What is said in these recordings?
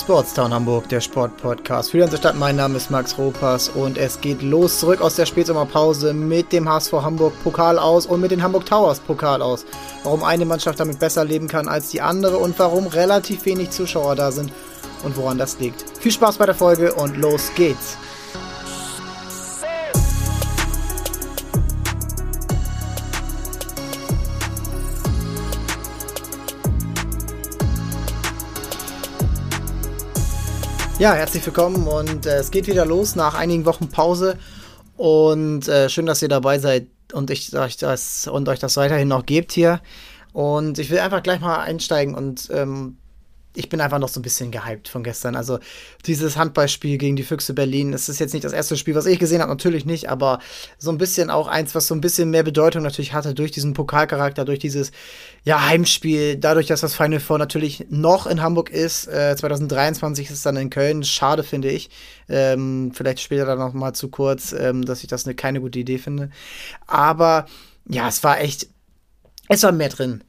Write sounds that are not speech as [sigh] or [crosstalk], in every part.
Sportstown Hamburg, der Sportpodcast für die ganze Stadt. Mein Name ist Max Ropas und es geht los zurück aus der Spätsommerpause mit dem HSV Hamburg Pokal aus und mit den Hamburg Towers Pokal aus. Warum eine Mannschaft damit besser leben kann als die andere und warum relativ wenig Zuschauer da sind und woran das liegt. Viel Spaß bei der Folge und los geht's. Ja, herzlich willkommen und äh, es geht wieder los nach einigen Wochen Pause und äh, schön, dass ihr dabei seid und ich euch das und euch das weiterhin noch gebt hier. Und ich will einfach gleich mal einsteigen und ähm, ich bin einfach noch so ein bisschen gehypt von gestern. Also dieses Handballspiel gegen die Füchse Berlin, das ist jetzt nicht das erste Spiel, was ich gesehen habe, natürlich nicht, aber so ein bisschen auch eins, was so ein bisschen mehr Bedeutung natürlich hatte durch diesen Pokalcharakter, durch dieses ja, Heimspiel, dadurch, dass das Final Four natürlich noch in Hamburg ist. Äh, 2023 ist es dann in Köln. Schade, finde ich. Ähm, vielleicht später dann noch mal zu kurz, ähm, dass ich das eine, keine gute Idee finde. Aber ja, es war echt, es war mehr drin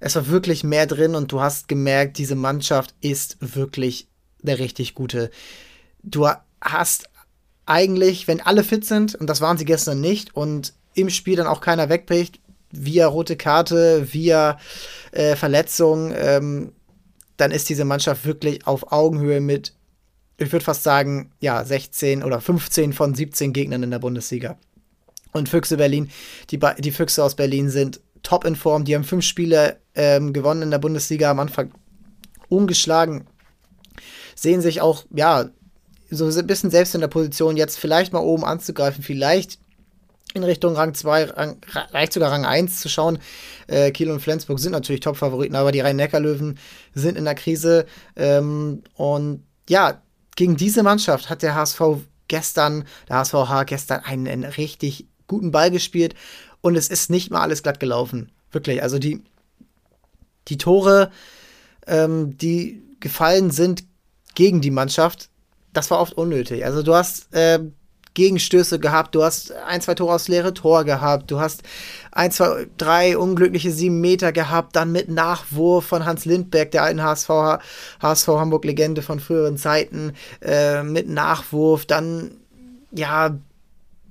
es war wirklich mehr drin und du hast gemerkt, diese Mannschaft ist wirklich der richtig gute. Du hast eigentlich, wenn alle fit sind, und das waren sie gestern nicht, und im Spiel dann auch keiner wegbricht, via rote Karte, via äh, Verletzung, ähm, dann ist diese Mannschaft wirklich auf Augenhöhe mit, ich würde fast sagen, ja, 16 oder 15 von 17 Gegnern in der Bundesliga. Und Füchse Berlin, die, die Füchse aus Berlin sind top in Form. Die haben fünf Spiele ähm, gewonnen in der Bundesliga am Anfang ungeschlagen. Sehen sich auch, ja, so ein bisschen selbst in der Position, jetzt vielleicht mal oben anzugreifen, vielleicht in Richtung Rang 2, Rang, reicht sogar Rang 1 zu schauen. Äh, Kiel und Flensburg sind natürlich Top-Favoriten, aber die Rhein-Neckar-Löwen sind in der Krise. Ähm, und ja, gegen diese Mannschaft hat der HSV gestern, der HSVH gestern einen, einen richtig guten Ball gespielt und es ist nicht mal alles glatt gelaufen. Wirklich. Also die, die Tore, ähm, die gefallen sind gegen die Mannschaft, das war oft unnötig. Also du hast äh, Gegenstöße gehabt, du hast ein, zwei Tore aus leere Tor gehabt, du hast ein, zwei, drei unglückliche sieben Meter gehabt, dann mit Nachwurf von Hans Lindberg, der alten HSV, HSV Hamburg-Legende von früheren Zeiten, äh, mit Nachwurf, dann ja,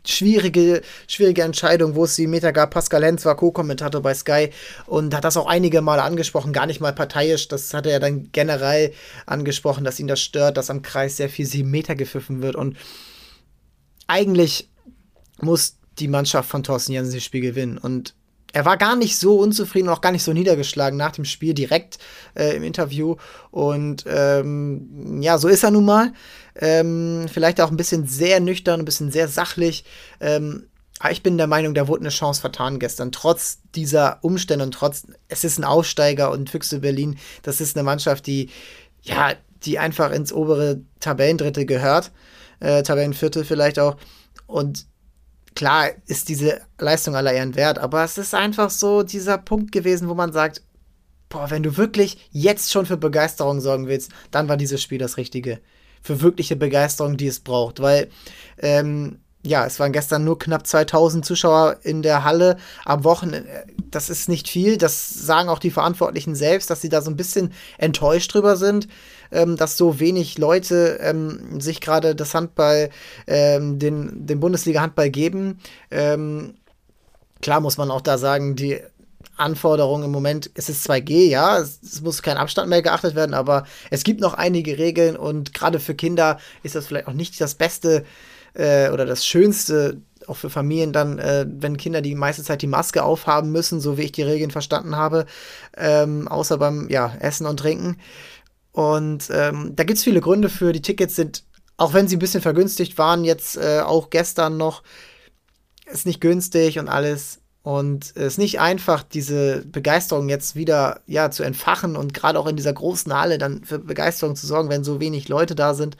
schwierige, schwierige Entscheidung, wo es die Meter gab. Pascal Lenz war Co-Kommentator bei Sky und hat das auch einige Male angesprochen, gar nicht mal parteiisch. Das hat er dann generell angesprochen, dass ihn das stört, dass am Kreis sehr viel sieben Meter gepfiffen wird. Und eigentlich muss die Mannschaft von Thorsten Jensen das Spiel gewinnen. Und er war gar nicht so unzufrieden und auch gar nicht so niedergeschlagen nach dem Spiel direkt äh, im Interview. Und ähm, ja, so ist er nun mal. Ähm, vielleicht auch ein bisschen sehr nüchtern, ein bisschen sehr sachlich. Ähm, aber ich bin der Meinung, da wurde eine Chance vertan gestern. Trotz dieser Umstände und trotz, es ist ein Aufsteiger und Füchse Berlin, das ist eine Mannschaft, die, ja, die einfach ins obere Tabellendrittel gehört. Äh, Tabellenviertel vielleicht auch. Und klar ist diese Leistung aller Ehren wert, aber es ist einfach so dieser Punkt gewesen, wo man sagt, boah, wenn du wirklich jetzt schon für Begeisterung sorgen willst, dann war dieses Spiel das Richtige. Für wirkliche Begeisterung, die es braucht, weil ähm, ja, es waren gestern nur knapp 2000 Zuschauer in der Halle am Wochenende. Das ist nicht viel. Das sagen auch die Verantwortlichen selbst, dass sie da so ein bisschen enttäuscht drüber sind, ähm, dass so wenig Leute ähm, sich gerade das Handball, ähm, den, den Bundesliga-Handball geben. Ähm, klar muss man auch da sagen, die Anforderung im Moment, es ist 2G, ja, es, es, muss kein Abstand mehr geachtet werden, aber es gibt noch einige Regeln und gerade für Kinder ist das vielleicht auch nicht das Beste äh, oder das Schönste, auch für Familien dann, äh, wenn Kinder die meiste Zeit die Maske aufhaben müssen, so wie ich die Regeln verstanden habe, ähm, außer beim ja, Essen und Trinken. Und ähm, da gibt es viele Gründe für. Die Tickets sind, auch wenn sie ein bisschen vergünstigt waren, jetzt äh, auch gestern noch, ist nicht günstig und alles. Und es ist nicht einfach, diese Begeisterung jetzt wieder ja, zu entfachen und gerade auch in dieser großen Halle dann für Begeisterung zu sorgen, wenn so wenig Leute da sind.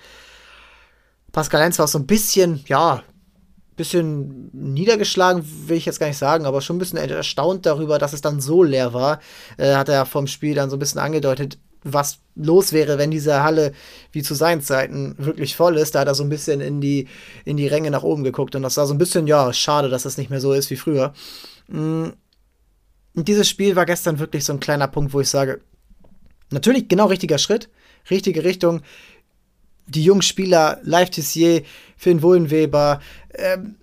Pascal Heinz war so ein bisschen, ja, bisschen niedergeschlagen, will ich jetzt gar nicht sagen, aber schon ein bisschen erstaunt darüber, dass es dann so leer war. Äh, hat er vom Spiel dann so ein bisschen angedeutet, was los wäre, wenn diese Halle wie zu seinen Zeiten wirklich voll ist. Da hat er so ein bisschen in die, in die Ränge nach oben geguckt und das war so ein bisschen, ja, schade, dass das nicht mehr so ist wie früher. Mm. Und dieses Spiel war gestern wirklich so ein kleiner Punkt, wo ich sage, natürlich genau richtiger Schritt, richtige Richtung. Die jungen Spieler, Live Tissier, Finn Wohlenweber, ähm,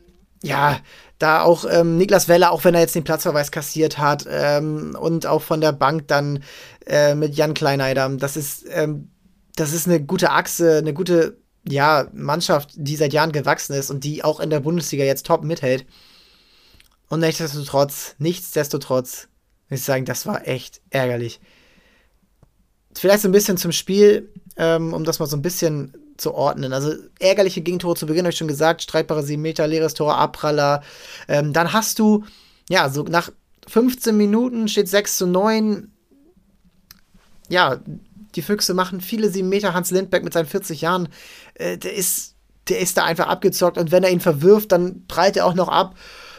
ja, da auch ähm, Niklas Weller, auch wenn er jetzt den Platzverweis kassiert hat, ähm, und auch von der Bank dann äh, mit Jan Kleineider. Das ist, ähm, das ist eine gute Achse, eine gute ja, Mannschaft, die seit Jahren gewachsen ist und die auch in der Bundesliga jetzt top mithält. Und nichtsdestotrotz, nichtsdestotrotz, muss ich sagen, das war echt ärgerlich. Vielleicht so ein bisschen zum Spiel, ähm, um das mal so ein bisschen zu ordnen. Also ärgerliche Gegentore zu Beginn, habe ich schon gesagt, streitbare 7 Meter, leeres Tor, Abpraller. Ähm, dann hast du, ja, so nach 15 Minuten steht 6 zu 9. Ja, die Füchse machen viele 7 Meter. Hans Lindberg mit seinen 40 Jahren, äh, der ist, der ist da einfach abgezockt und wenn er ihn verwirft, dann prallt er auch noch ab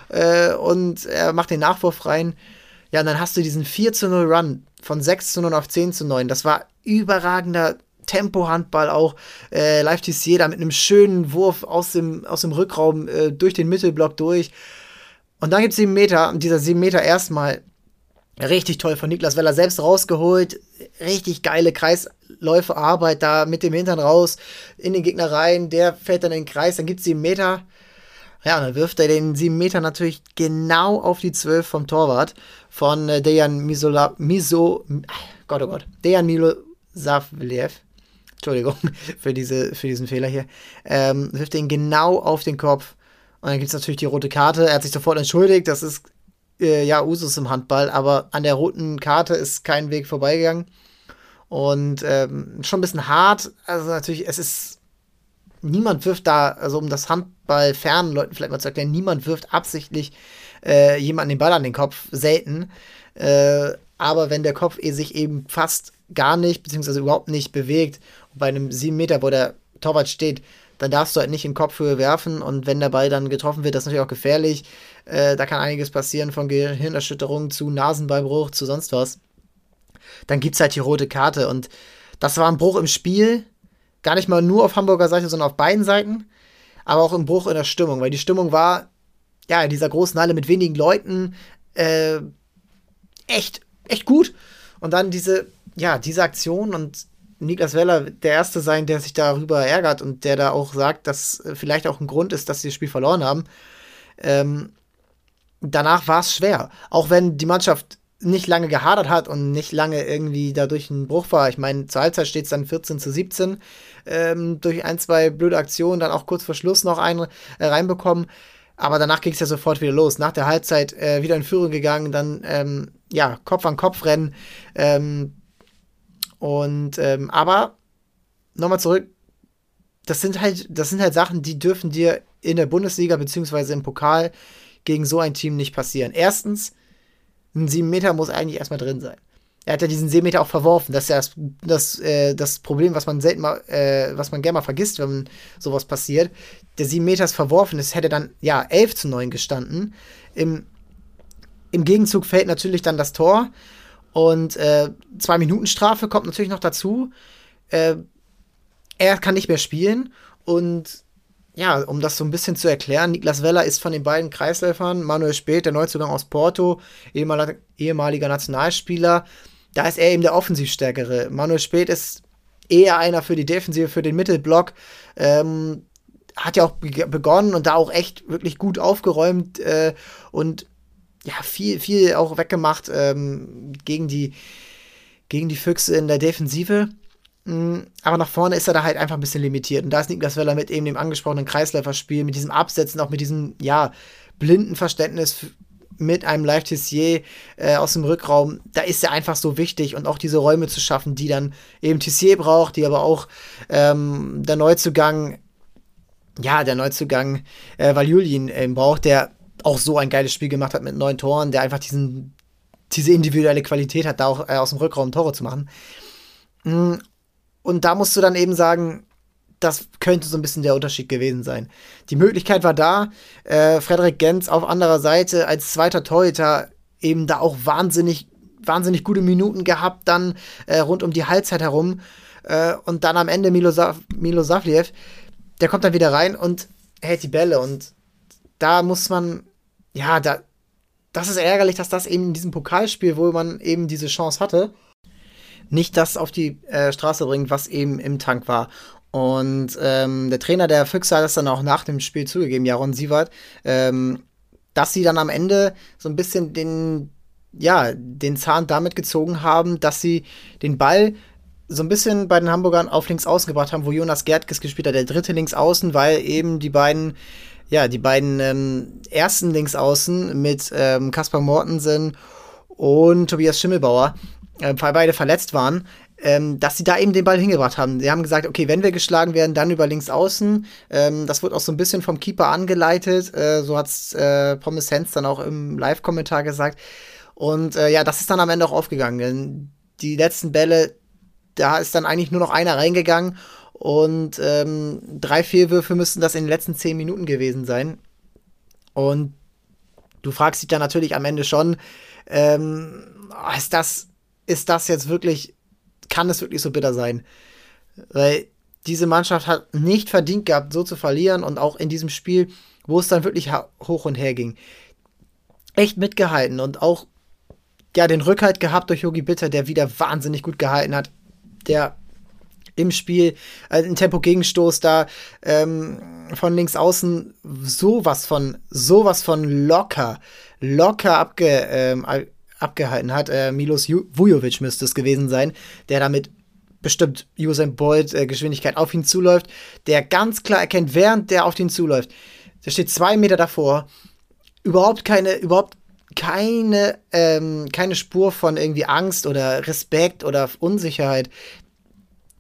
äh, und er macht den Nachwurf rein. Ja, und dann hast du diesen 4 zu 0 Run von 6 zu 0 auf 10 zu 9. Das war überragender Tempo-Handball auch. Äh, Live da mit einem schönen Wurf aus dem, aus dem Rückraum äh, durch den Mittelblock durch. Und dann gibt es 7 Meter. Und dieser 7 Meter erstmal richtig toll von Niklas Weller selbst rausgeholt. Richtig geile Kreisläufe-Arbeit da mit dem Hintern raus in den Gegner rein. Der fällt dann in den Kreis. Dann gibt es 7 Meter. Ja, und dann wirft er den 7 Meter natürlich genau auf die 12 vom Torwart von äh, Dejan Misola, Miso, Gott oh Gott, Dejan Milosavlev. Entschuldigung [laughs] für, diese, für diesen Fehler hier, ähm, wirft ihn genau auf den Kopf. Und dann gibt es natürlich die rote Karte. Er hat sich sofort entschuldigt. Das ist äh, ja Usus im Handball, aber an der roten Karte ist kein Weg vorbeigegangen. Und ähm, schon ein bisschen hart. Also natürlich, es ist. Niemand wirft da, also um das Handball fernen Leuten vielleicht mal zu erklären, niemand wirft absichtlich äh, jemanden den Ball an den Kopf. Selten. Äh, aber wenn der Kopf eh sich eben fast gar nicht, beziehungsweise überhaupt nicht bewegt bei einem 7 Meter, wo der Torwart steht, dann darfst du halt nicht in Kopfhöhe werfen und wenn der Ball dann getroffen wird, das ist natürlich auch gefährlich. Äh, da kann einiges passieren, von Gehirnerschütterung zu Nasenbeinbruch zu sonst was. Dann gibt es halt die rote Karte und das war ein Bruch im Spiel, gar nicht mal nur auf Hamburger Seite, sondern auf beiden Seiten, aber auch ein Bruch in der Stimmung, weil die Stimmung war, ja, in dieser großen Halle mit wenigen Leuten, äh, echt, echt gut. Und dann diese, ja, diese Aktion und Niklas Weller der Erste sein, der sich darüber ärgert und der da auch sagt, dass vielleicht auch ein Grund ist, dass sie das Spiel verloren haben. Ähm, danach war es schwer. Auch wenn die Mannschaft nicht lange gehadert hat und nicht lange irgendwie dadurch ein Bruch war. Ich meine, zur Halbzeit steht es dann 14 zu 17. Ähm, durch ein, zwei blöde Aktionen, dann auch kurz vor Schluss noch einen äh, reinbekommen. Aber danach ging es ja sofort wieder los. Nach der Halbzeit äh, wieder in Führung gegangen, dann ähm, ja, Kopf an Kopf rennen. Ähm, und ähm, aber nochmal zurück, das sind halt, das sind halt Sachen, die dürfen dir in der Bundesliga beziehungsweise im Pokal gegen so ein Team nicht passieren. Erstens, ein 7 Meter muss eigentlich erstmal drin sein. Er hat ja diesen 7 Meter auch verworfen. Das ist ja das, das, äh, das Problem, was man selten mal, äh, was man gerne mal vergisst, wenn sowas passiert. Der 7 Meter ist verworfen. Es hätte dann, ja, 11 zu 9 gestanden. Im, Im Gegenzug fällt natürlich dann das Tor. Und äh, zwei Minuten Strafe kommt natürlich noch dazu. Äh, er kann nicht mehr spielen. Und ja, um das so ein bisschen zu erklären, Niklas Weller ist von den beiden Kreisläufern, Manuel Speth, der Neuzugang aus Porto, ehemaliger, ehemaliger Nationalspieler, da ist er eben der Offensivstärkere. Manuel Speth ist eher einer für die Defensive, für den Mittelblock. Ähm, hat ja auch begonnen und da auch echt wirklich gut aufgeräumt äh, und ja, viel, viel auch weggemacht ähm, gegen, die, gegen die Füchse in der Defensive. Mm, aber nach vorne ist er da halt einfach ein bisschen limitiert. Und da ist Niklas Weller mit eben dem angesprochenen Kreisläuferspiel, mit diesem Absetzen, auch mit diesem, ja, blinden Verständnis mit einem Live Tissier äh, aus dem Rückraum, da ist er einfach so wichtig und auch diese Räume zu schaffen, die dann eben Tissier braucht, die aber auch ähm, der Neuzugang, ja, der Neuzugang äh, Valjulin äh, braucht, der auch so ein geiles Spiel gemacht hat mit neun Toren, der einfach diesen, diese individuelle Qualität hat, da auch äh, aus dem Rückraum Tore zu machen. Mm, und da musst du dann eben sagen, das könnte so ein bisschen der Unterschied gewesen sein. Die Möglichkeit war da, äh, Frederik Genz auf anderer Seite als zweiter Torhüter eben da auch wahnsinnig, wahnsinnig gute Minuten gehabt, dann äh, rund um die Halbzeit herum. Äh, und dann am Ende Milo, Sa Milo Savliev, der kommt dann wieder rein und hält die Bälle. Und da muss man ja, da, das ist ärgerlich, dass das eben in diesem Pokalspiel, wo man eben diese Chance hatte, nicht das auf die äh, Straße bringt, was eben im Tank war. Und ähm, der Trainer der Füchse hat das dann auch nach dem Spiel zugegeben, Jaron Sievert, ähm, dass sie dann am Ende so ein bisschen den, ja, den Zahn damit gezogen haben, dass sie den Ball so ein bisschen bei den Hamburgern auf links außen gebracht haben, wo Jonas Gertges gespielt hat, der dritte links außen, weil eben die beiden, ja, die beiden ähm, ersten links außen mit ähm, Kaspar Mortensen und Tobias Schimmelbauer, äh, weil beide verletzt waren, ähm, dass sie da eben den Ball hingebracht haben. Sie haben gesagt, okay, wenn wir geschlagen werden, dann über links außen. Ähm, das wird auch so ein bisschen vom Keeper angeleitet. Äh, so hat es äh, Pommes Hens dann auch im Live-Kommentar gesagt. Und äh, ja, das ist dann am Ende auch aufgegangen. Die letzten Bälle, da ist dann eigentlich nur noch einer reingegangen. Und ähm, drei Fehlwürfe müssten das in den letzten zehn Minuten gewesen sein. Und du fragst dich dann natürlich am Ende schon, ähm, ist das, ist das jetzt wirklich kann es wirklich so bitter sein. Weil diese Mannschaft hat nicht verdient gehabt, so zu verlieren und auch in diesem Spiel, wo es dann wirklich hoch und her ging, echt mitgehalten und auch ja, den Rückhalt gehabt durch Yogi Bitter, der wieder wahnsinnig gut gehalten hat, der im Spiel also einen Tempo-Gegenstoß da ähm, von links außen sowas von sowas von locker locker abge, ähm, abgehalten hat. Äh, Milos Vujovic müsste es gewesen sein, der damit bestimmt Usain Bolt äh, Geschwindigkeit auf ihn zuläuft, der ganz klar erkennt, während der auf ihn zuläuft, der steht zwei Meter davor, überhaupt keine, überhaupt keine, ähm, keine Spur von irgendwie Angst oder Respekt oder Unsicherheit.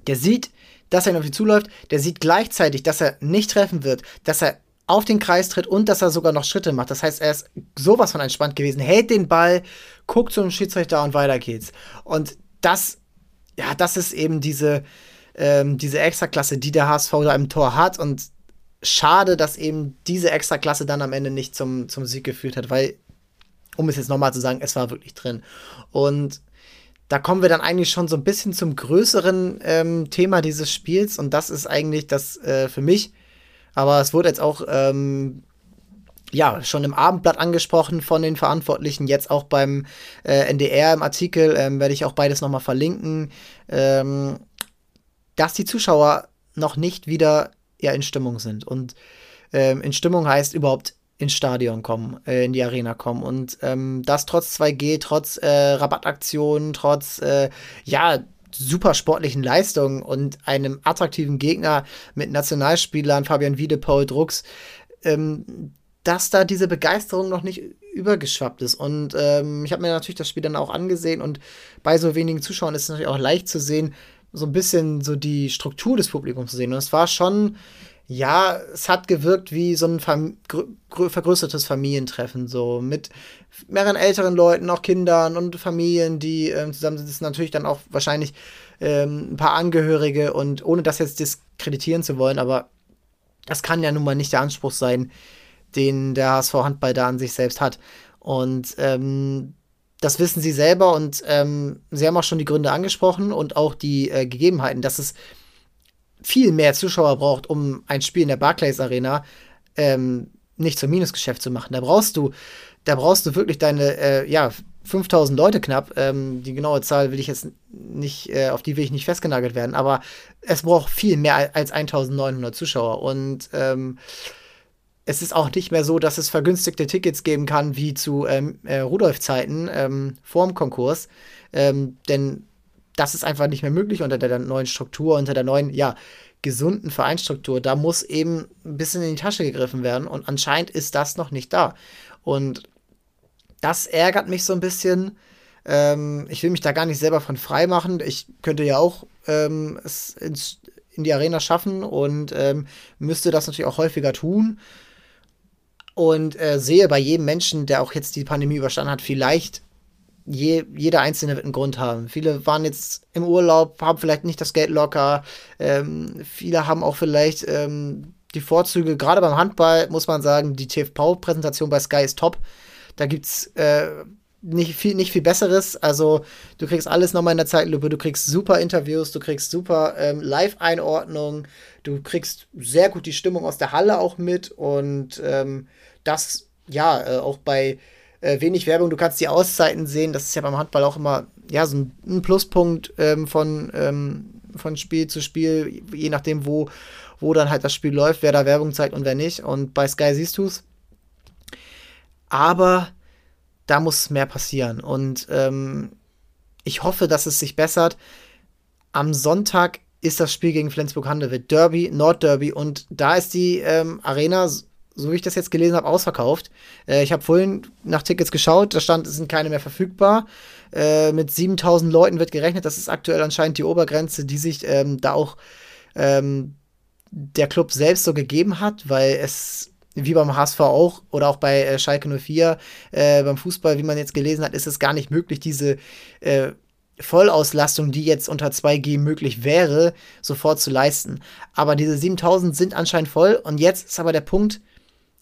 Der sieht, dass er ihn auf ihn zuläuft, der sieht gleichzeitig, dass er nicht treffen wird, dass er auf den Kreis tritt und dass er sogar noch Schritte macht. Das heißt, er ist sowas von entspannt gewesen, hält den Ball, guckt zum Schiedsrichter und weiter geht's. Und das, ja, das ist eben diese, ähm, diese Extraklasse, die der HSV da im Tor hat. Und schade, dass eben diese Extraklasse dann am Ende nicht zum, zum Sieg geführt hat, weil, um es jetzt nochmal zu sagen, es war wirklich drin. Und da kommen wir dann eigentlich schon so ein bisschen zum größeren ähm, Thema dieses Spiels. Und das ist eigentlich das äh, für mich aber es wurde jetzt auch ähm, ja, schon im Abendblatt angesprochen von den Verantwortlichen, jetzt auch beim äh, NDR im Artikel, ähm, werde ich auch beides nochmal verlinken, ähm, dass die Zuschauer noch nicht wieder ja, in Stimmung sind. Und ähm, in Stimmung heißt überhaupt ins Stadion kommen, äh, in die Arena kommen. Und ähm, das trotz 2G, trotz äh, Rabattaktionen, trotz, äh, ja, super sportlichen Leistungen und einem attraktiven Gegner mit Nationalspielern, Fabian Wiede, Paul Drucks, ähm, dass da diese Begeisterung noch nicht übergeschwappt ist. Und ähm, ich habe mir natürlich das Spiel dann auch angesehen und bei so wenigen Zuschauern ist es natürlich auch leicht zu sehen, so ein bisschen so die Struktur des Publikums zu sehen. Und es war schon, ja, es hat gewirkt wie so ein Fam vergrößertes Familientreffen, so mit mehreren älteren Leuten, auch Kindern und Familien, die ähm, zusammen sind. Natürlich dann auch wahrscheinlich ähm, ein paar Angehörige und ohne das jetzt diskreditieren zu wollen, aber das kann ja nun mal nicht der Anspruch sein, den der HSV Handball da an sich selbst hat. Und ähm, das wissen sie selber und ähm, sie haben auch schon die Gründe angesprochen und auch die äh, Gegebenheiten, dass es viel mehr Zuschauer braucht, um ein Spiel in der Barclays Arena ähm, nicht zum Minusgeschäft zu machen. Da brauchst du da brauchst du wirklich deine, äh, ja, 5000 Leute knapp. Ähm, die genaue Zahl will ich jetzt nicht, äh, auf die will ich nicht festgenagelt werden, aber es braucht viel mehr als 1900 Zuschauer und ähm, es ist auch nicht mehr so, dass es vergünstigte Tickets geben kann wie zu ähm, äh, Rudolf-Zeiten ähm, vorm Konkurs, ähm, denn das ist einfach nicht mehr möglich unter der neuen Struktur, unter der neuen, ja, gesunden Vereinsstruktur. Da muss eben ein bisschen in die Tasche gegriffen werden und anscheinend ist das noch nicht da. Und das ärgert mich so ein bisschen. Ähm, ich will mich da gar nicht selber von frei machen. Ich könnte ja auch ähm, es ins, in die Arena schaffen und ähm, müsste das natürlich auch häufiger tun. Und äh, sehe bei jedem Menschen, der auch jetzt die Pandemie überstanden hat, vielleicht je, jeder Einzelne wird einen Grund haben. Viele waren jetzt im Urlaub, haben vielleicht nicht das Geld locker. Ähm, viele haben auch vielleicht ähm, die Vorzüge, gerade beim Handball muss man sagen, die TV-Präsentation bei Sky ist top. Da gibt's äh, nicht viel, nicht viel Besseres. Also, du kriegst alles nochmal in der Zeitlupe, du kriegst super Interviews, du kriegst super ähm, Live-Einordnung, du kriegst sehr gut die Stimmung aus der Halle auch mit und ähm, das, ja, äh, auch bei äh, wenig Werbung, du kannst die Auszeiten sehen, das ist ja beim Handball auch immer ja, so ein, ein Pluspunkt ähm, von, ähm, von Spiel zu Spiel, je nachdem, wo, wo dann halt das Spiel läuft, wer da Werbung zeigt und wer nicht. Und bei Sky siehst du es. Aber da muss mehr passieren. Und ähm, ich hoffe, dass es sich bessert. Am Sonntag ist das Spiel gegen Flensburg-Handewitt. Derby, Nordderby. Und da ist die ähm, Arena, so wie ich das jetzt gelesen habe, ausverkauft. Äh, ich habe vorhin nach Tickets geschaut. Da stand, es sind keine mehr verfügbar. Äh, mit 7000 Leuten wird gerechnet. Das ist aktuell anscheinend die Obergrenze, die sich ähm, da auch ähm, der Club selbst so gegeben hat, weil es wie beim HSV auch oder auch bei äh, Schalke 04 äh, beim Fußball, wie man jetzt gelesen hat, ist es gar nicht möglich, diese äh, Vollauslastung, die jetzt unter 2G möglich wäre, sofort zu leisten. Aber diese 7000 sind anscheinend voll und jetzt ist aber der Punkt,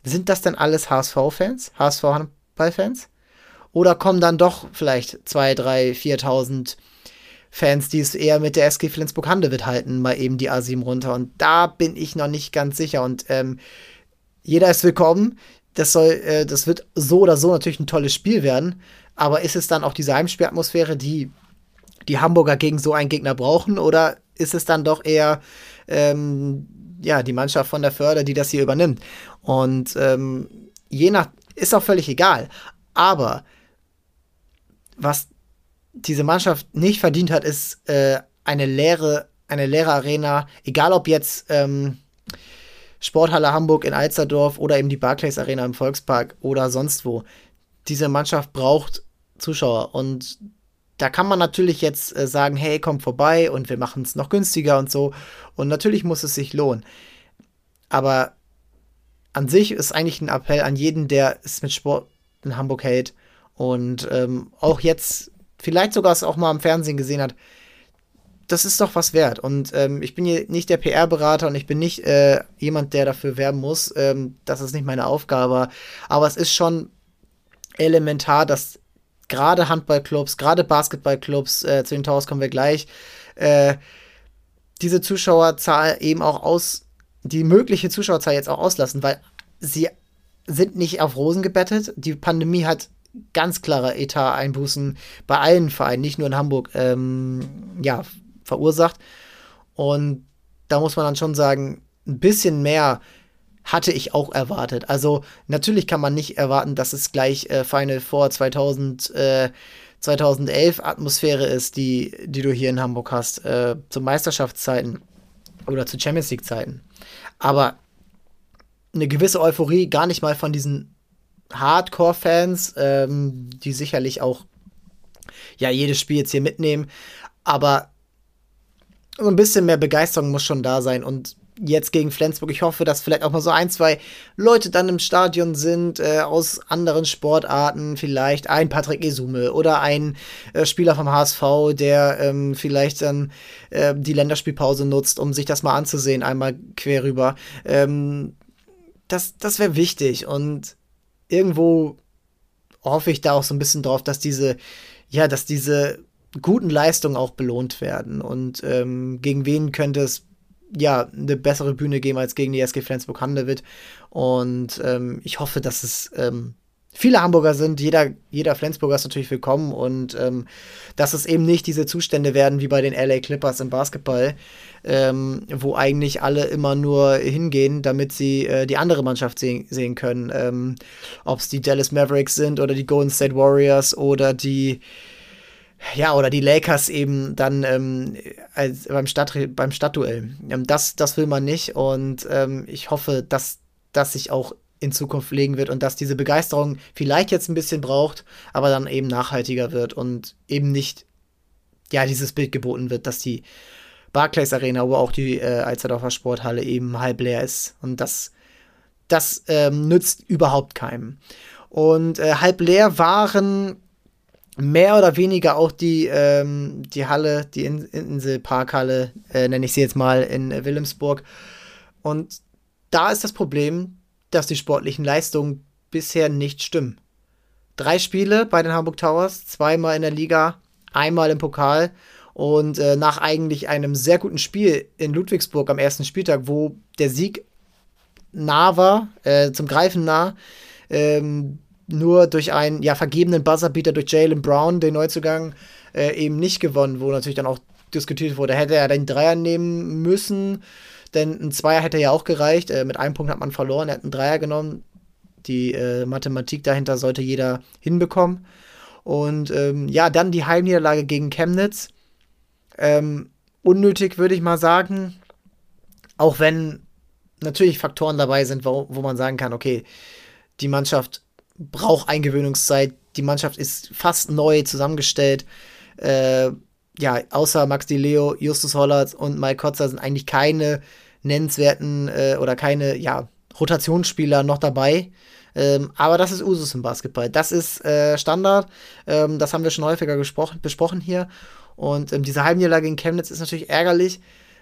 sind das denn alles HSV-Fans, HSV-Handball-Fans? Oder kommen dann doch vielleicht 2, 3, 4.000 Fans, die es eher mit der SG Flensburg-Handewitt halten, mal eben die A7 runter. Und da bin ich noch nicht ganz sicher. Und ähm, jeder ist willkommen. Das soll, äh, das wird so oder so natürlich ein tolles Spiel werden. Aber ist es dann auch diese Heimspielatmosphäre, die die Hamburger gegen so einen Gegner brauchen? Oder ist es dann doch eher ähm, ja, die Mannschaft von der Förder, die das hier übernimmt? Und ähm, je nach, ist auch völlig egal. Aber was diese Mannschaft nicht verdient hat, ist äh, eine leere, eine leere Arena, egal ob jetzt ähm, Sporthalle Hamburg in Alsterdorf oder eben die Barclays Arena im Volkspark oder sonst wo. Diese Mannschaft braucht Zuschauer und da kann man natürlich jetzt äh, sagen, hey, komm vorbei und wir machen es noch günstiger und so. Und natürlich muss es sich lohnen. Aber an sich ist eigentlich ein Appell an jeden, der es mit Sport in Hamburg hält und ähm, auch jetzt vielleicht sogar es auch mal im Fernsehen gesehen hat, das ist doch was wert. Und ähm, ich bin hier nicht der PR-Berater und ich bin nicht äh, jemand, der dafür werben muss. Ähm, das ist nicht meine Aufgabe. Aber es ist schon elementar, dass gerade Handballclubs, gerade Basketballclubs, äh, zu den Towers kommen wir gleich, äh, diese Zuschauerzahl eben auch aus, die mögliche Zuschauerzahl jetzt auch auslassen, weil sie sind nicht auf Rosen gebettet. Die Pandemie hat ganz klare Etat-Einbußen bei allen Vereinen, nicht nur in Hamburg, ähm, ja, verursacht. Und da muss man dann schon sagen, ein bisschen mehr hatte ich auch erwartet. Also natürlich kann man nicht erwarten, dass es gleich äh, Final Four 2000, äh, 2011 Atmosphäre ist, die, die du hier in Hamburg hast, äh, zu Meisterschaftszeiten oder zu Champions League Zeiten. Aber eine gewisse Euphorie, gar nicht mal von diesen Hardcore-Fans, ähm, die sicherlich auch ja jedes Spiel jetzt hier mitnehmen, aber so ein bisschen mehr Begeisterung muss schon da sein. Und jetzt gegen Flensburg, ich hoffe, dass vielleicht auch mal so ein, zwei Leute dann im Stadion sind, äh, aus anderen Sportarten, vielleicht ein Patrick Esume oder ein äh, Spieler vom HSV, der ähm, vielleicht dann äh, die Länderspielpause nutzt, um sich das mal anzusehen, einmal quer rüber. Ähm, das das wäre wichtig und irgendwo hoffe ich da auch so ein bisschen drauf, dass diese, ja, dass diese guten Leistungen auch belohnt werden. Und ähm, gegen wen könnte es ja eine bessere Bühne geben als gegen die SG Flensburg-Handewitt? Und ähm, ich hoffe, dass es ähm, viele Hamburger sind. Jeder, jeder Flensburger ist natürlich willkommen und ähm, dass es eben nicht diese Zustände werden wie bei den LA Clippers im Basketball, ähm, wo eigentlich alle immer nur hingehen, damit sie äh, die andere Mannschaft sehen, sehen können. Ähm, Ob es die Dallas Mavericks sind oder die Golden State Warriors oder die ja, oder die Lakers eben dann ähm, als beim, Stadt, beim Stadtduell. Ähm, das, das will man nicht und ähm, ich hoffe, dass das sich auch in Zukunft legen wird und dass diese Begeisterung vielleicht jetzt ein bisschen braucht, aber dann eben nachhaltiger wird und eben nicht, ja, dieses Bild geboten wird, dass die Barclays Arena, aber auch die äh, Alsterdorfer Sporthalle eben halb leer ist. Und das, das ähm, nützt überhaupt keinem. Und äh, halb leer waren mehr oder weniger auch die, ähm, die Halle, die In Inselparkhalle, äh, nenne ich sie jetzt mal, in äh, Wilhelmsburg. Und da ist das Problem, dass die sportlichen Leistungen bisher nicht stimmen. Drei Spiele bei den Hamburg Towers, zweimal in der Liga, einmal im Pokal. Und äh, nach eigentlich einem sehr guten Spiel in Ludwigsburg am ersten Spieltag, wo der Sieg nah war, äh, zum Greifen nah, ähm, nur durch einen ja, vergebenen Buzzerbeater durch Jalen Brown, den Neuzugang, äh, eben nicht gewonnen, wo natürlich dann auch diskutiert wurde, hätte er den Dreier nehmen müssen, denn ein Zweier hätte ja auch gereicht. Äh, mit einem Punkt hat man verloren, er hat einen Dreier genommen. Die äh, Mathematik dahinter sollte jeder hinbekommen. Und ähm, ja, dann die Heimniederlage gegen Chemnitz. Ähm, unnötig, würde ich mal sagen. Auch wenn natürlich Faktoren dabei sind, wo, wo man sagen kann, okay, die Mannschaft braucht Eingewöhnungszeit, die Mannschaft ist fast neu zusammengestellt. Äh, ja, außer Max Di Leo, Justus Hollert und Mike Kotzer sind eigentlich keine nennenswerten äh, oder keine, ja, Rotationsspieler noch dabei. Ähm, aber das ist Usus im Basketball. Das ist äh, Standard. Ähm, das haben wir schon häufiger besprochen hier. Und ähm, diese Heimniederlage gegen Chemnitz ist natürlich ärgerlich.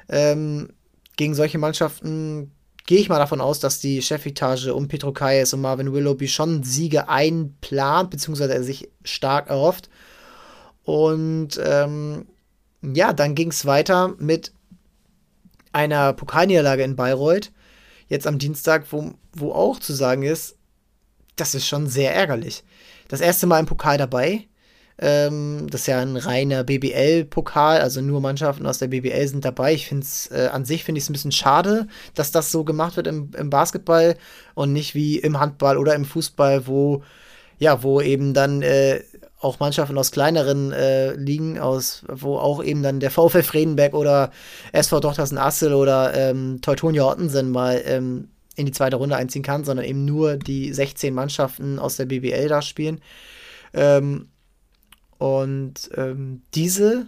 Ähm, gegen solche Mannschaften gehe ich mal davon aus, dass die Chefetage um Petro Kayes und Marvin Willoughby schon Siege einplant, beziehungsweise er sich stark erhofft. Und ähm, ja, dann ging es weiter mit einer Pokalniederlage in Bayreuth, jetzt am Dienstag, wo, wo auch zu sagen ist, das ist schon sehr ärgerlich. Das erste Mal im Pokal dabei, ähm, das ist ja ein reiner BBL-Pokal, also nur Mannschaften aus der BBL sind dabei. Ich finde es äh, an sich finde ich es ein bisschen schade, dass das so gemacht wird im, im Basketball und nicht wie im Handball oder im Fußball, wo ja, wo eben dann äh, auch Mannschaften aus kleineren äh, Ligen, aus, wo auch eben dann der VfL Fredenberg oder SV Dochtersen Assel oder ähm, Teutonia Ottensen mal ähm, in die zweite Runde einziehen kann, sondern eben nur die 16 Mannschaften aus der BBL da spielen. Ähm, und ähm, diese,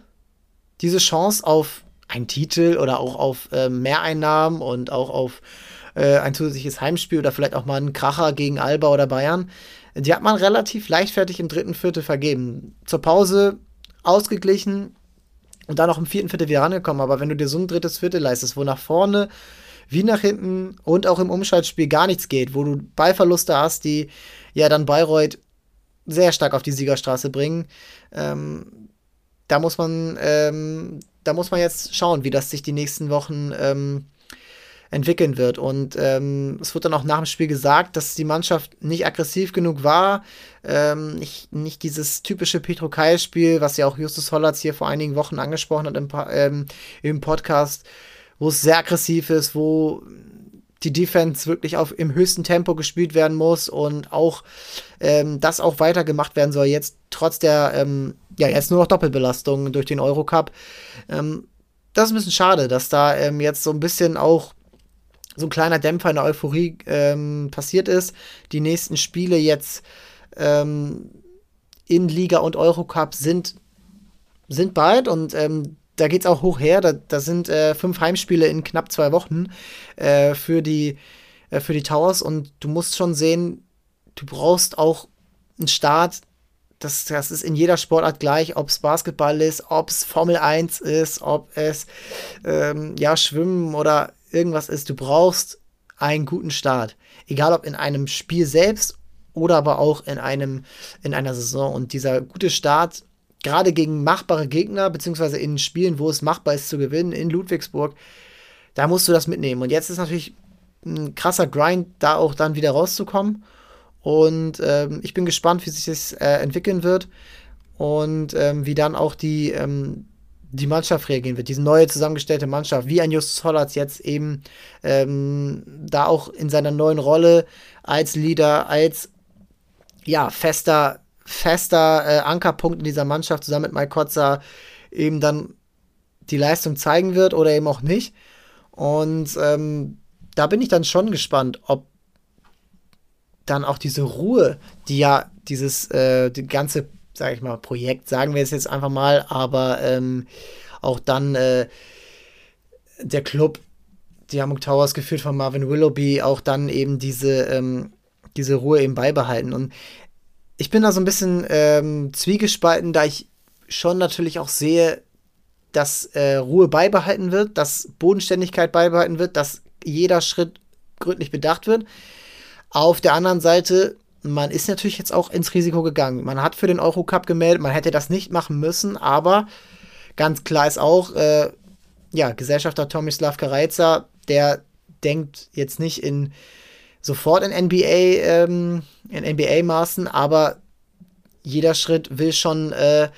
diese Chance auf einen Titel oder auch auf äh, Mehreinnahmen und auch auf äh, ein zusätzliches Heimspiel oder vielleicht auch mal einen Kracher gegen Alba oder Bayern, die hat man relativ leichtfertig im dritten Viertel vergeben. Zur Pause ausgeglichen und dann auch im vierten Viertel wieder rangekommen. Aber wenn du dir so ein drittes Viertel leistest, wo nach vorne wie nach hinten und auch im Umschaltspiel gar nichts geht, wo du Ballverluste hast, die ja dann Bayreuth sehr stark auf die Siegerstraße bringen. Ähm, da muss man, ähm, da muss man jetzt schauen, wie das sich die nächsten Wochen ähm, entwickeln wird. Und ähm, es wird dann auch nach dem Spiel gesagt, dass die Mannschaft nicht aggressiv genug war. Ähm, nicht, nicht dieses typische Petro Kai-Spiel, was ja auch Justus Hollatz hier vor einigen Wochen angesprochen hat im, ähm, im Podcast, wo es sehr aggressiv ist, wo die Defense wirklich auf im höchsten Tempo gespielt werden muss und auch ähm, das auch weiter gemacht werden soll, jetzt trotz der, ähm, ja, jetzt nur noch Doppelbelastung durch den Eurocup. Ähm, das ist ein bisschen schade, dass da ähm, jetzt so ein bisschen auch so ein kleiner Dämpfer in der Euphorie ähm, passiert ist. Die nächsten Spiele jetzt ähm, in Liga und Eurocup sind, sind bald und da geht es auch hoch her. Da, da sind äh, fünf Heimspiele in knapp zwei Wochen äh, für, die, äh, für die Towers und du musst schon sehen, du brauchst auch einen Start. Das, das ist in jeder Sportart gleich, ob es Basketball ist, ob es Formel 1 ist, ob es ähm, ja, Schwimmen oder irgendwas ist. Du brauchst einen guten Start. Egal ob in einem Spiel selbst oder aber auch in einem in einer Saison. Und dieser gute Start gerade gegen machbare Gegner, beziehungsweise in Spielen, wo es machbar ist zu gewinnen, in Ludwigsburg, da musst du das mitnehmen. Und jetzt ist natürlich ein krasser Grind, da auch dann wieder rauszukommen. Und ähm, ich bin gespannt, wie sich das äh, entwickeln wird und ähm, wie dann auch die, ähm, die Mannschaft reagieren wird, diese neue zusammengestellte Mannschaft, wie ein Justus Hollatz jetzt eben ähm, da auch in seiner neuen Rolle als Leader, als ja, fester fester äh, Ankerpunkt in dieser Mannschaft zusammen mit Mike Kotzer eben dann die Leistung zeigen wird oder eben auch nicht. Und ähm, da bin ich dann schon gespannt, ob dann auch diese Ruhe, die ja dieses äh, die ganze, sag ich mal, Projekt, sagen wir es jetzt einfach mal, aber ähm, auch dann äh, der Club, die Hamburg Towers geführt von Marvin Willoughby, auch dann eben diese, ähm, diese Ruhe eben beibehalten. Und ich bin da so ein bisschen ähm, zwiegespalten, da ich schon natürlich auch sehe, dass äh, Ruhe beibehalten wird, dass Bodenständigkeit beibehalten wird, dass jeder Schritt gründlich bedacht wird. Auf der anderen Seite, man ist natürlich jetzt auch ins Risiko gegangen. Man hat für den Eurocup gemeldet, man hätte das nicht machen müssen, aber ganz klar ist auch, äh, ja, Gesellschafter Tomislav Kareiza, der denkt jetzt nicht in sofort in NBA, ähm, in NBA-Maßen, aber jeder Schritt will schon, äh,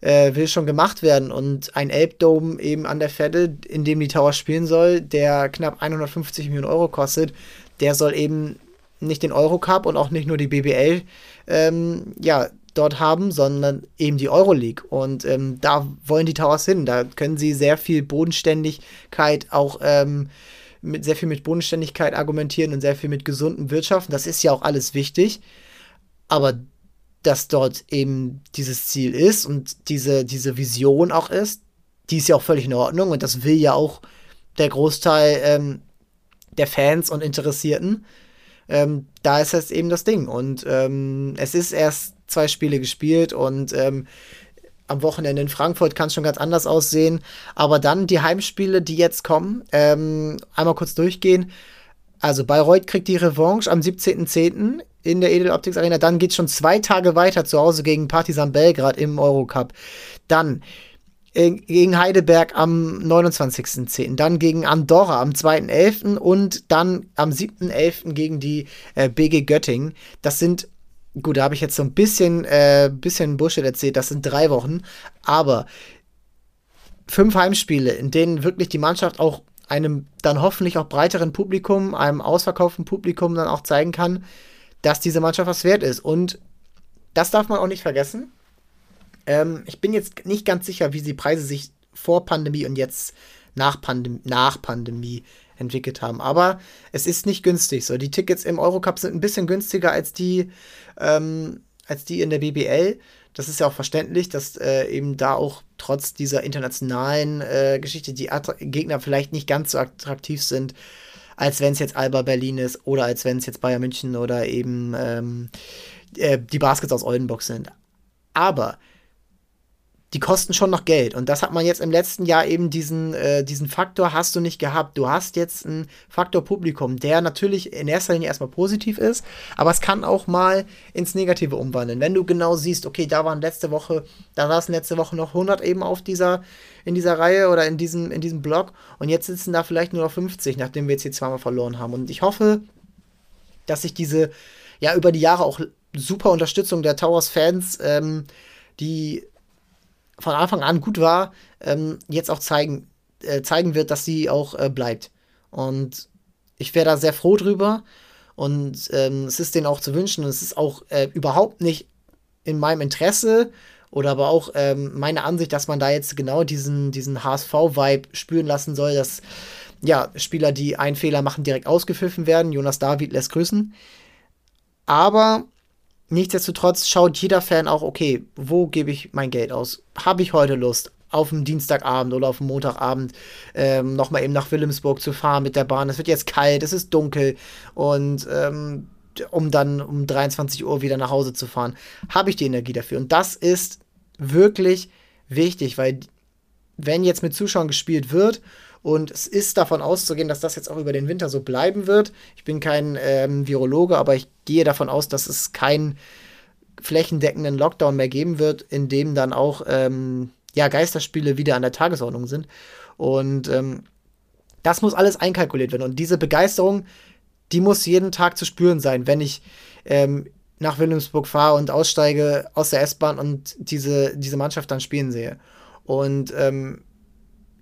äh, will schon gemacht werden. Und ein Elbdome eben an der Fette, in dem die Tower spielen soll, der knapp 150 Millionen Euro kostet, der soll eben nicht den Eurocup und auch nicht nur die BBL ähm, ja, dort haben, sondern eben die Euroleague. Und ähm, da wollen die Towers hin. Da können sie sehr viel Bodenständigkeit auch ähm, mit sehr viel mit Bodenständigkeit argumentieren und sehr viel mit gesunden Wirtschaften. Das ist ja auch alles wichtig. Aber dass dort eben dieses Ziel ist und diese, diese Vision auch ist, die ist ja auch völlig in Ordnung und das will ja auch der Großteil ähm, der Fans und Interessierten. Ähm, da ist das eben das Ding. Und ähm, es ist erst zwei Spiele gespielt und ähm, am Wochenende in Frankfurt kann es schon ganz anders aussehen. Aber dann die Heimspiele, die jetzt kommen, ähm, einmal kurz durchgehen. Also Bayreuth kriegt die Revanche am 17.10. in der Edeloptics Arena. Dann geht es schon zwei Tage weiter zu Hause gegen Partizan Belgrad im Eurocup. Dann äh, gegen Heidelberg am 29.10., dann gegen Andorra am 2.11. und dann am 7.11. gegen die äh, BG Göttingen. Das sind, gut, da habe ich jetzt so ein bisschen, äh, bisschen Bullshit erzählt, das sind drei Wochen, aber fünf Heimspiele, in denen wirklich die Mannschaft auch einem dann hoffentlich auch breiteren Publikum, einem ausverkauften Publikum dann auch zeigen kann, dass diese Mannschaft was wert ist. Und das darf man auch nicht vergessen. Ähm, ich bin jetzt nicht ganz sicher, wie die Preise sich vor Pandemie und jetzt nach, Pandem nach Pandemie entwickelt haben. Aber es ist nicht günstig. So, die Tickets im Eurocup sind ein bisschen günstiger als die, ähm, als die in der BBL. Das ist ja auch verständlich, dass äh, eben da auch trotz dieser internationalen äh, Geschichte die Attra Gegner vielleicht nicht ganz so attraktiv sind, als wenn es jetzt Alba Berlin ist oder als wenn es jetzt Bayern München oder eben ähm, äh, die Baskets aus Oldenburg sind. Aber die kosten schon noch Geld. Und das hat man jetzt im letzten Jahr eben diesen, äh, diesen Faktor hast du nicht gehabt. Du hast jetzt einen Faktor Publikum, der natürlich in erster Linie erstmal positiv ist, aber es kann auch mal ins Negative umwandeln. Wenn du genau siehst, okay, da waren letzte Woche, da saßen letzte Woche noch 100 eben auf dieser, in dieser Reihe oder in diesem, in diesem Block und jetzt sitzen da vielleicht nur noch 50, nachdem wir jetzt hier zweimal verloren haben. Und ich hoffe, dass sich diese, ja, über die Jahre auch super Unterstützung der Towers-Fans, ähm, die von Anfang an gut war, ähm, jetzt auch zeigen, äh, zeigen wird, dass sie auch äh, bleibt. Und ich wäre da sehr froh drüber. Und ähm, es ist denen auch zu wünschen. Und es ist auch äh, überhaupt nicht in meinem Interesse oder aber auch ähm, meine Ansicht, dass man da jetzt genau diesen, diesen HSV-Vibe spüren lassen soll, dass ja, Spieler, die einen Fehler machen, direkt ausgepfiffen werden. Jonas David lässt grüßen. Aber nichtsdestotrotz schaut jeder Fan auch, okay, wo gebe ich mein Geld aus? Habe ich heute Lust, auf dem Dienstagabend oder auf dem Montagabend ähm, nochmal eben nach Wilhelmsburg zu fahren mit der Bahn? Es wird jetzt kalt, es ist dunkel und ähm, um dann um 23 Uhr wieder nach Hause zu fahren, habe ich die Energie dafür. Und das ist wirklich wichtig, weil wenn jetzt mit Zuschauern gespielt wird und es ist davon auszugehen, dass das jetzt auch über den Winter so bleiben wird. Ich bin kein ähm, Virologe, aber ich gehe davon aus, dass es keinen flächendeckenden Lockdown mehr geben wird, in dem dann auch ähm, ja, Geisterspiele wieder an der Tagesordnung sind. Und ähm, das muss alles einkalkuliert werden. Und diese Begeisterung, die muss jeden Tag zu spüren sein, wenn ich ähm, nach Wilhelmsburg fahre und aussteige aus der S-Bahn und diese, diese Mannschaft dann spielen sehe. Und ähm,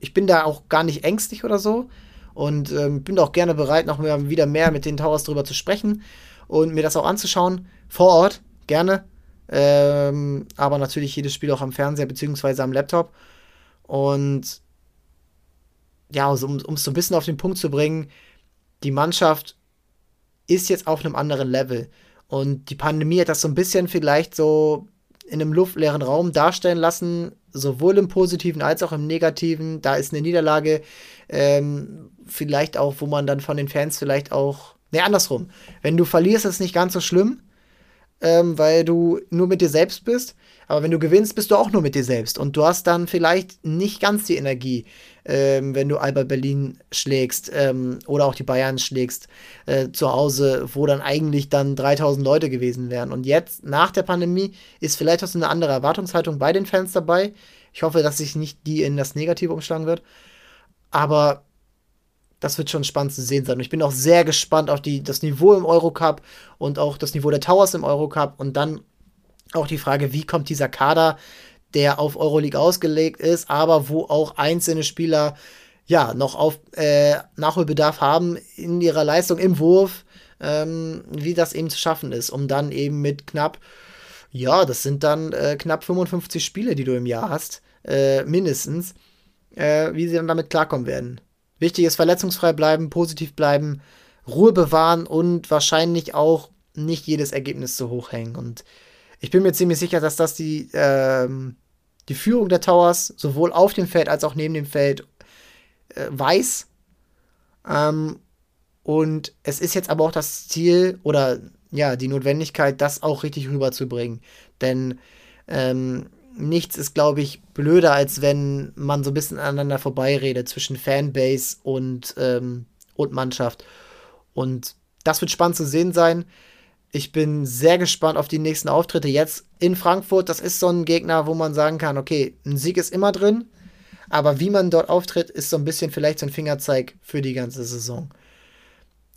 ich bin da auch gar nicht ängstlich oder so und ähm, bin auch gerne bereit, noch mehr, wieder mehr mit den Towers drüber zu sprechen und mir das auch anzuschauen. Vor Ort, gerne. Ähm, aber natürlich jedes Spiel auch am Fernseher beziehungsweise am Laptop. Und ja, also, um es so ein bisschen auf den Punkt zu bringen, die Mannschaft ist jetzt auf einem anderen Level. Und die Pandemie hat das so ein bisschen vielleicht so in einem luftleeren Raum darstellen lassen, sowohl im Positiven als auch im Negativen. Da ist eine Niederlage ähm, vielleicht auch, wo man dann von den Fans vielleicht auch, ne, andersrum. Wenn du verlierst, ist es nicht ganz so schlimm, ähm, weil du nur mit dir selbst bist. Aber wenn du gewinnst, bist du auch nur mit dir selbst. Und du hast dann vielleicht nicht ganz die Energie, ähm, wenn du Alba Berlin schlägst ähm, oder auch die Bayern schlägst äh, zu Hause, wo dann eigentlich dann 3000 Leute gewesen wären. Und jetzt, nach der Pandemie, ist vielleicht auch so eine andere Erwartungshaltung bei den Fans dabei. Ich hoffe, dass sich nicht die in das Negative umschlagen wird. Aber das wird schon spannend zu sehen sein. Und ich bin auch sehr gespannt auf die, das Niveau im Eurocup und auch das Niveau der Towers im Eurocup und dann auch die Frage, wie kommt dieser Kader, der auf Euroleague ausgelegt ist, aber wo auch einzelne Spieler ja noch auf äh, Nachholbedarf haben in ihrer Leistung im Wurf, ähm, wie das eben zu schaffen ist, um dann eben mit knapp, ja, das sind dann äh, knapp 55 Spiele, die du im Jahr hast, äh, mindestens, äh, wie sie dann damit klarkommen werden. Wichtig ist verletzungsfrei bleiben, positiv bleiben, Ruhe bewahren und wahrscheinlich auch nicht jedes Ergebnis zu hoch hängen. Und ich bin mir ziemlich sicher, dass das die, ähm, die Führung der Towers sowohl auf dem Feld als auch neben dem Feld äh, weiß. Ähm, und es ist jetzt aber auch das Ziel oder ja, die Notwendigkeit, das auch richtig rüberzubringen. Denn ähm, nichts ist, glaube ich, blöder, als wenn man so ein bisschen aneinander vorbeiredet zwischen Fanbase und, ähm, und Mannschaft. Und das wird spannend zu sehen sein. Ich bin sehr gespannt auf die nächsten Auftritte jetzt in Frankfurt. Das ist so ein Gegner, wo man sagen kann, okay, ein Sieg ist immer drin, aber wie man dort auftritt, ist so ein bisschen vielleicht so ein Fingerzeig für die ganze Saison.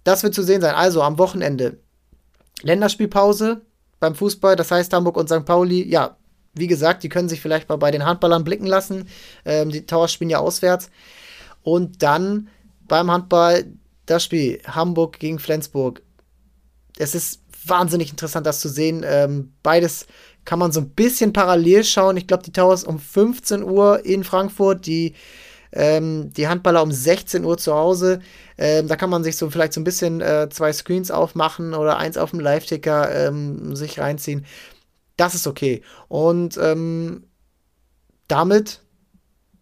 Das wird zu sehen sein. Also am Wochenende Länderspielpause beim Fußball. Das heißt, Hamburg und St. Pauli, ja, wie gesagt, die können sich vielleicht mal bei den Handballern blicken lassen. Ähm, die Towers spielen ja auswärts. Und dann beim Handball das Spiel Hamburg gegen Flensburg. Es ist wahnsinnig interessant, das zu sehen. Ähm, beides kann man so ein bisschen parallel schauen. Ich glaube, die Towers um 15 Uhr in Frankfurt, die, ähm, die Handballer um 16 Uhr zu Hause. Ähm, da kann man sich so vielleicht so ein bisschen äh, zwei Screens aufmachen oder eins auf dem Live-Ticker ähm, sich reinziehen. Das ist okay. Und ähm, damit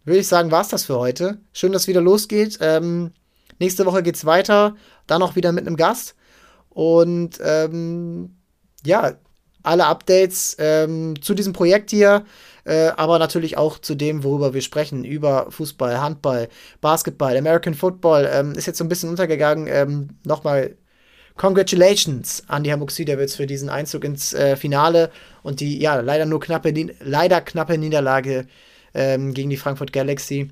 würde ich sagen, war es das für heute. Schön, dass es wieder losgeht. Ähm, nächste Woche geht es weiter. Dann auch wieder mit einem Gast. Und ähm, ja, alle Updates ähm, zu diesem Projekt hier, äh, aber natürlich auch zu dem, worüber wir sprechen, über Fußball, Handball, Basketball, American Football, ähm, ist jetzt so ein bisschen untergegangen. Ähm, Nochmal Congratulations an die Hamburg Sea für diesen Einzug ins äh, Finale und die ja leider nur knappe, leider knappe Niederlage ähm, gegen die Frankfurt Galaxy.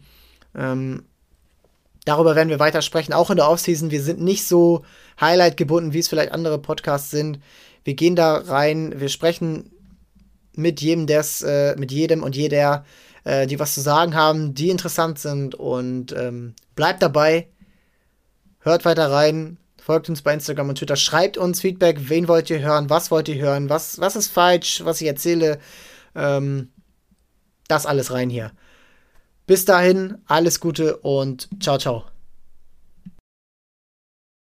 Ähm, darüber werden wir weiter sprechen, auch in der Offseason. Wir sind nicht so Highlight gebunden, wie es vielleicht andere Podcasts sind. Wir gehen da rein, wir sprechen mit jedem, der's, äh, mit jedem und jeder, äh, die was zu sagen haben, die interessant sind und ähm, bleibt dabei, hört weiter rein, Folgt uns bei Instagram und Twitter. Schreibt uns Feedback. Wen wollt ihr hören? Was wollt ihr hören? Was, was ist falsch, was ich erzähle? Ähm, das alles rein hier. Bis dahin, alles Gute und ciao, ciao.